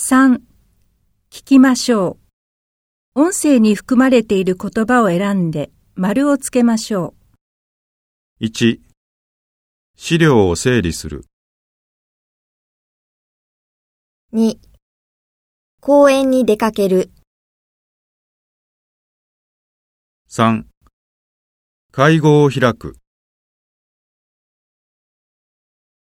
3. 聞きましょう。音声に含まれている言葉を選んで丸をつけましょう。1資料を整理する2公園に出かける3会合を開く